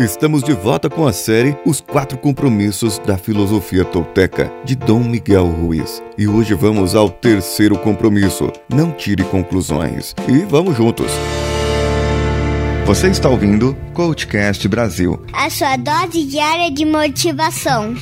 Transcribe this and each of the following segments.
Estamos de volta com a série Os Quatro Compromissos da Filosofia Tolteca, de Dom Miguel Ruiz. E hoje vamos ao terceiro compromisso: não tire conclusões. E vamos juntos. Você está ouvindo Coachcast Brasil a sua dose diária de motivação.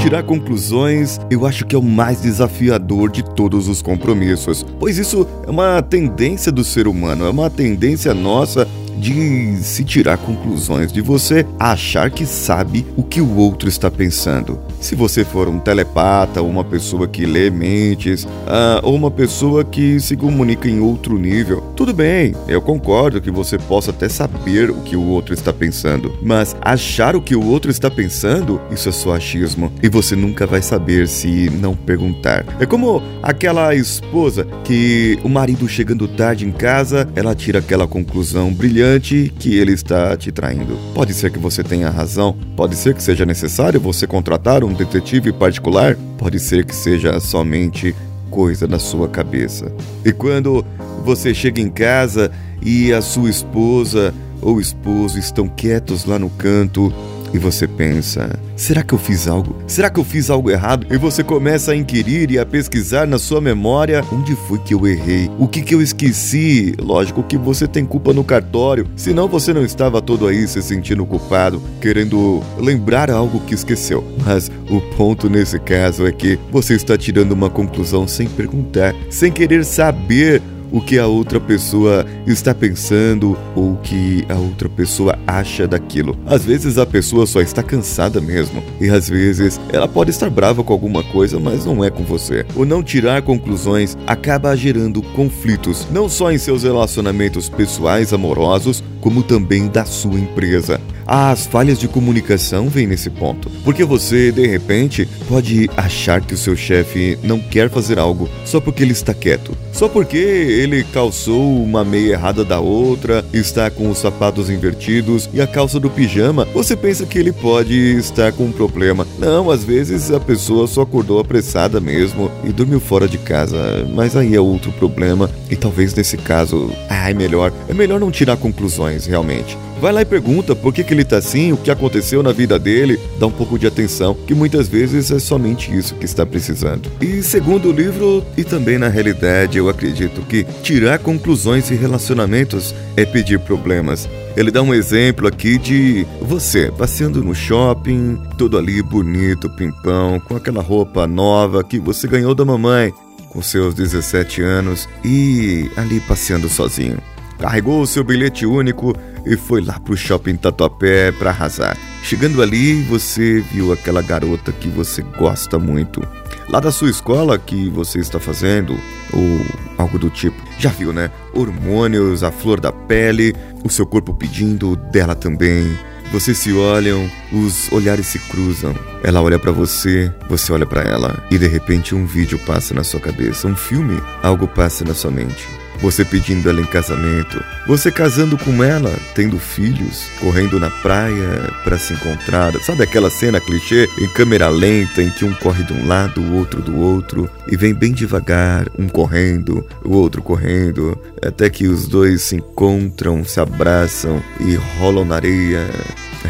Tirar conclusões, eu acho que é o mais desafiador de todos os compromissos, pois isso é uma tendência do ser humano, é uma tendência nossa de se tirar conclusões, de você achar que sabe o que o outro está pensando. Se você for um telepata, ou uma pessoa que lê mentes, ah, ou uma pessoa que se comunica em outro nível, tudo bem, eu concordo que você possa até saber o que o outro está pensando, mas achar o que o outro está pensando, isso é só achismo, e você nunca vai saber se não perguntar. É como aquela esposa que o marido chegando tarde em casa, ela tira aquela conclusão brilhante que ele está te traindo. Pode ser que você tenha razão, pode ser que seja necessário você contratar um detetive particular, pode ser que seja somente coisa da sua cabeça. E quando você chega em casa e a sua esposa ou esposo estão quietos lá no canto, e você pensa: será que eu fiz algo? Será que eu fiz algo errado? E você começa a inquirir e a pesquisar na sua memória onde foi que eu errei, o que que eu esqueci. Lógico que você tem culpa no cartório, senão você não estava todo aí se sentindo culpado, querendo lembrar algo que esqueceu. Mas o ponto nesse caso é que você está tirando uma conclusão sem perguntar, sem querer saber o que a outra pessoa está pensando ou o que a outra pessoa acha daquilo. Às vezes a pessoa só está cansada mesmo, e às vezes ela pode estar brava com alguma coisa, mas não é com você. O não tirar conclusões acaba gerando conflitos, não só em seus relacionamentos pessoais amorosos, como também da sua empresa. As falhas de comunicação vêm nesse ponto, porque você, de repente, pode achar que o seu chefe não quer fazer algo só porque ele está quieto, só porque ele calçou uma meia errada da outra, está com os sapatos invertidos e a calça do pijama, você pensa que ele pode estar com um problema. Não, às vezes a pessoa só acordou apressada mesmo e dormiu fora de casa, mas aí é outro problema e talvez nesse caso, ah, é melhor, é melhor não tirar conclusões realmente. Vai lá e pergunta por que, que ele tá assim, o que aconteceu na vida dele, dá um pouco de atenção, que muitas vezes é somente isso que está precisando. E segundo o livro, e também na realidade, eu acredito que tirar conclusões em relacionamentos é pedir problemas. Ele dá um exemplo aqui de você passeando no shopping, todo ali bonito, pimpão, com aquela roupa nova que você ganhou da mamãe, com seus 17 anos e ali passeando sozinho carregou o seu bilhete único e foi lá pro shopping Tatuapé para arrasar. Chegando ali, você viu aquela garota que você gosta muito. Lá da sua escola que você está fazendo, ou algo do tipo. Já viu, né? Hormônios, a flor da pele, o seu corpo pedindo, dela também. Vocês se olham, os olhares se cruzam. Ela olha para você, você olha para ela, e de repente um vídeo passa na sua cabeça, um filme, algo passa na sua mente você pedindo ela em casamento, você casando com ela, tendo filhos, correndo na praia para se encontrar. Sabe aquela cena clichê em câmera lenta em que um corre de um lado, o outro do outro e vem bem devagar, um correndo, o outro correndo, até que os dois se encontram, se abraçam e rolam na areia.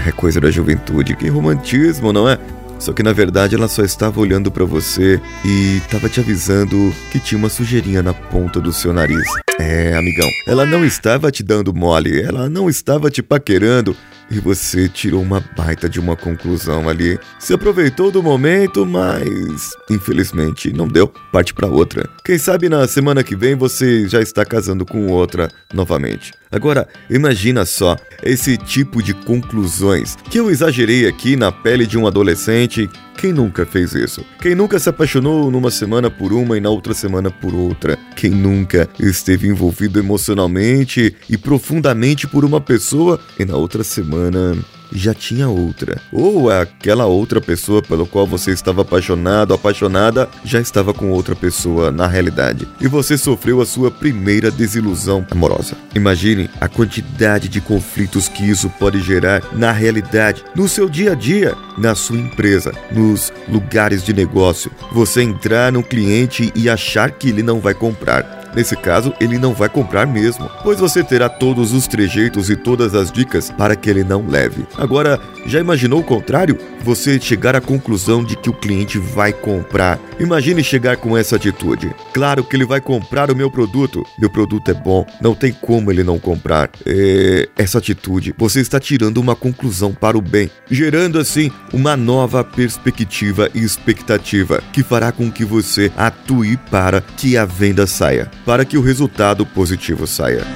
É coisa da juventude, que romantismo, não é? Só que na verdade ela só estava olhando para você e estava te avisando que tinha uma sujeirinha na ponta do seu nariz. É, amigão, ela não estava te dando mole, ela não estava te paquerando e você tirou uma baita de uma conclusão ali. Se aproveitou do momento, mas infelizmente não deu. Parte para outra. Quem sabe na semana que vem você já está casando com outra novamente. Agora, imagina só esse tipo de conclusões que eu exagerei aqui na pele de um adolescente quem nunca fez isso? Quem nunca se apaixonou numa semana por uma e na outra semana por outra? Quem nunca esteve envolvido emocionalmente e profundamente por uma pessoa e na outra semana já tinha outra. Ou aquela outra pessoa pelo qual você estava apaixonado, apaixonada, já estava com outra pessoa na realidade. E você sofreu a sua primeira desilusão amorosa. Imagine a quantidade de conflitos que isso pode gerar na realidade, no seu dia a dia, na sua empresa, nos lugares de negócio. Você entrar no cliente e achar que ele não vai comprar Nesse caso, ele não vai comprar mesmo, pois você terá todos os trejeitos e todas as dicas para que ele não leve. Agora, já imaginou o contrário? Você chegar à conclusão de que o cliente vai comprar. Imagine chegar com essa atitude. Claro que ele vai comprar o meu produto. Meu produto é bom, não tem como ele não comprar. É... Essa atitude, você está tirando uma conclusão para o bem, gerando assim uma nova perspectiva e expectativa que fará com que você atue para que a venda saia para que o resultado positivo saia.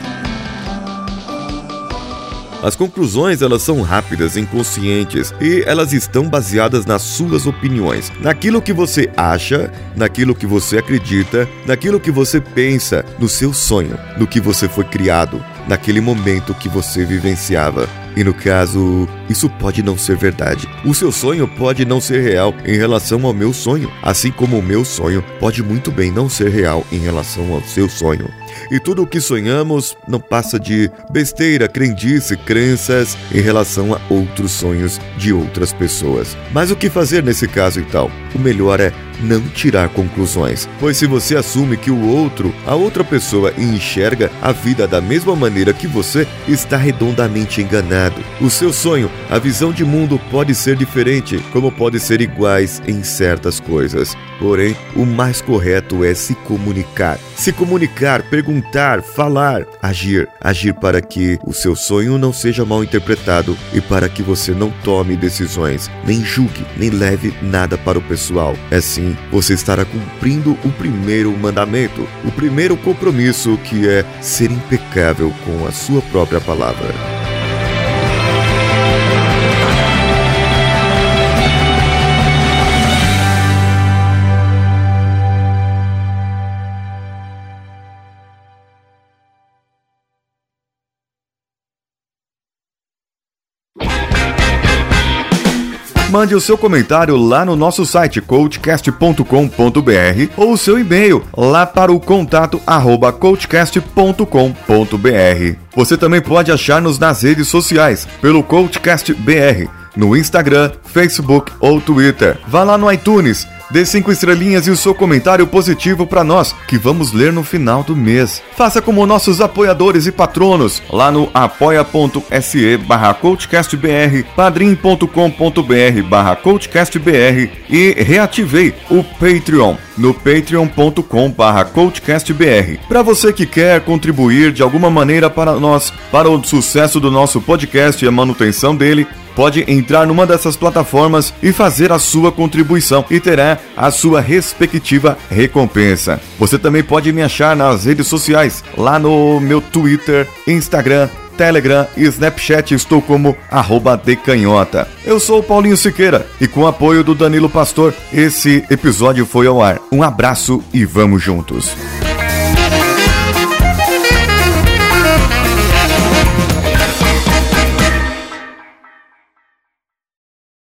As conclusões elas são rápidas, inconscientes e elas estão baseadas nas suas opiniões, naquilo que você acha, naquilo que você acredita, naquilo que você pensa, no seu sonho, no que você foi criado, naquele momento que você vivenciava. E no caso, isso pode não ser verdade. O seu sonho pode não ser real em relação ao meu sonho, assim como o meu sonho pode muito bem não ser real em relação ao seu sonho. E tudo o que sonhamos não passa de besteira, crendice, crenças em relação a outros sonhos de outras pessoas. Mas o que fazer nesse caso então? O melhor é não tirar conclusões, pois se você assume que o outro, a outra pessoa, enxerga a vida da mesma maneira que você, está redondamente enganado. O seu sonho, a visão de mundo pode ser diferente, como pode ser iguais em certas coisas. Porém, o mais correto é se comunicar. Se comunicar, perguntar, falar, agir. Agir para que o seu sonho não seja mal interpretado e para que você não tome decisões, nem julgue, nem leve nada para o pessoal. Você estará cumprindo o primeiro mandamento, o primeiro compromisso que é ser impecável com a sua própria palavra. Mande o seu comentário lá no nosso site coachcast.com.br ou o seu e-mail lá para o contato arroba coachcast.com.br. Você também pode achar-nos nas redes sociais pelo CoachCastBR no Instagram, Facebook ou Twitter. Vá lá no iTunes Dê cinco estrelinhas e o seu comentário positivo para nós, que vamos ler no final do mês. Faça como nossos apoiadores e patronos, lá no apoia.se barra coachcastbr, padrim.com.br barra coachcastbr e reativei o Patreon no patreon.com barra coachcastbr. Para você que quer contribuir de alguma maneira para nós, para o sucesso do nosso podcast e a manutenção dele, pode entrar numa dessas plataformas e fazer a sua contribuição e terá a sua respectiva recompensa. Você também pode me achar nas redes sociais, lá no meu Twitter, Instagram, Telegram e Snapchat estou como arroba decanhota. Eu sou o Paulinho Siqueira e com o apoio do Danilo Pastor, esse episódio foi ao ar. Um abraço e vamos juntos.